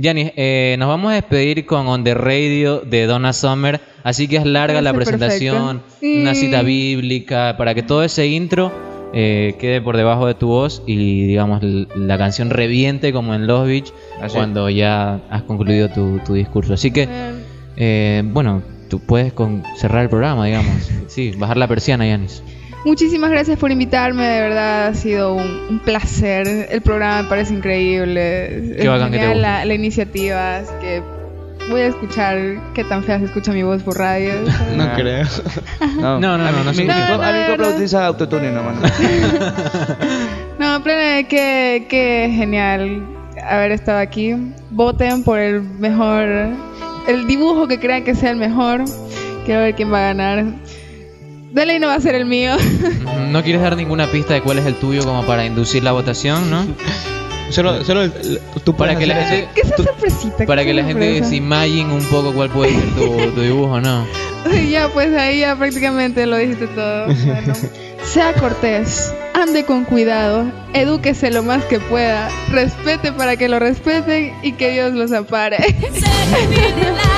Yanis, eh, nos vamos a despedir con On the Radio de Donna Summer, así que es larga la presentación, perfecto. una cita bíblica, para que todo ese intro eh, quede por debajo de tu voz y digamos la canción reviente como en Los Beach Así. cuando ya has concluido tu, tu discurso. Así que, eh, bueno, tú puedes con- cerrar el programa, digamos. Sí, bajar la persiana, Yanis. Muchísimas gracias por invitarme, de verdad ha sido un, un placer. El programa me parece increíble. Qué Es bacán que te guste. la, la iniciativa, así que voy a escuchar qué tan fea se escucha mi voz por radio. No Ah. creo. No, No, no, a no, no se mi, a mi No, no, copla no. utiliza autotune nomás. No, plena, qué, qué genial haber estado aquí. Voten por el mejor, el dibujo que crean que sea el mejor. Quiero ver quién va a ganar. De ley no va a ser el mío. No quieres dar ninguna pista de cuál es el tuyo como para inducir la votación, ¿no? Solo, solo el- el- tú Para que la hacer gente. ¿Qué es esa sorpresita? para ¿Qué que la gente se imagine un poco cuál puede ser tu, tu dibujo, ¿no? Ya, pues ahí ya prácticamente lo dijiste todo. Bueno, sea cortés, ande con cuidado, edúquese lo más que pueda, respete para que lo respeten y que Dios los ampare. Say,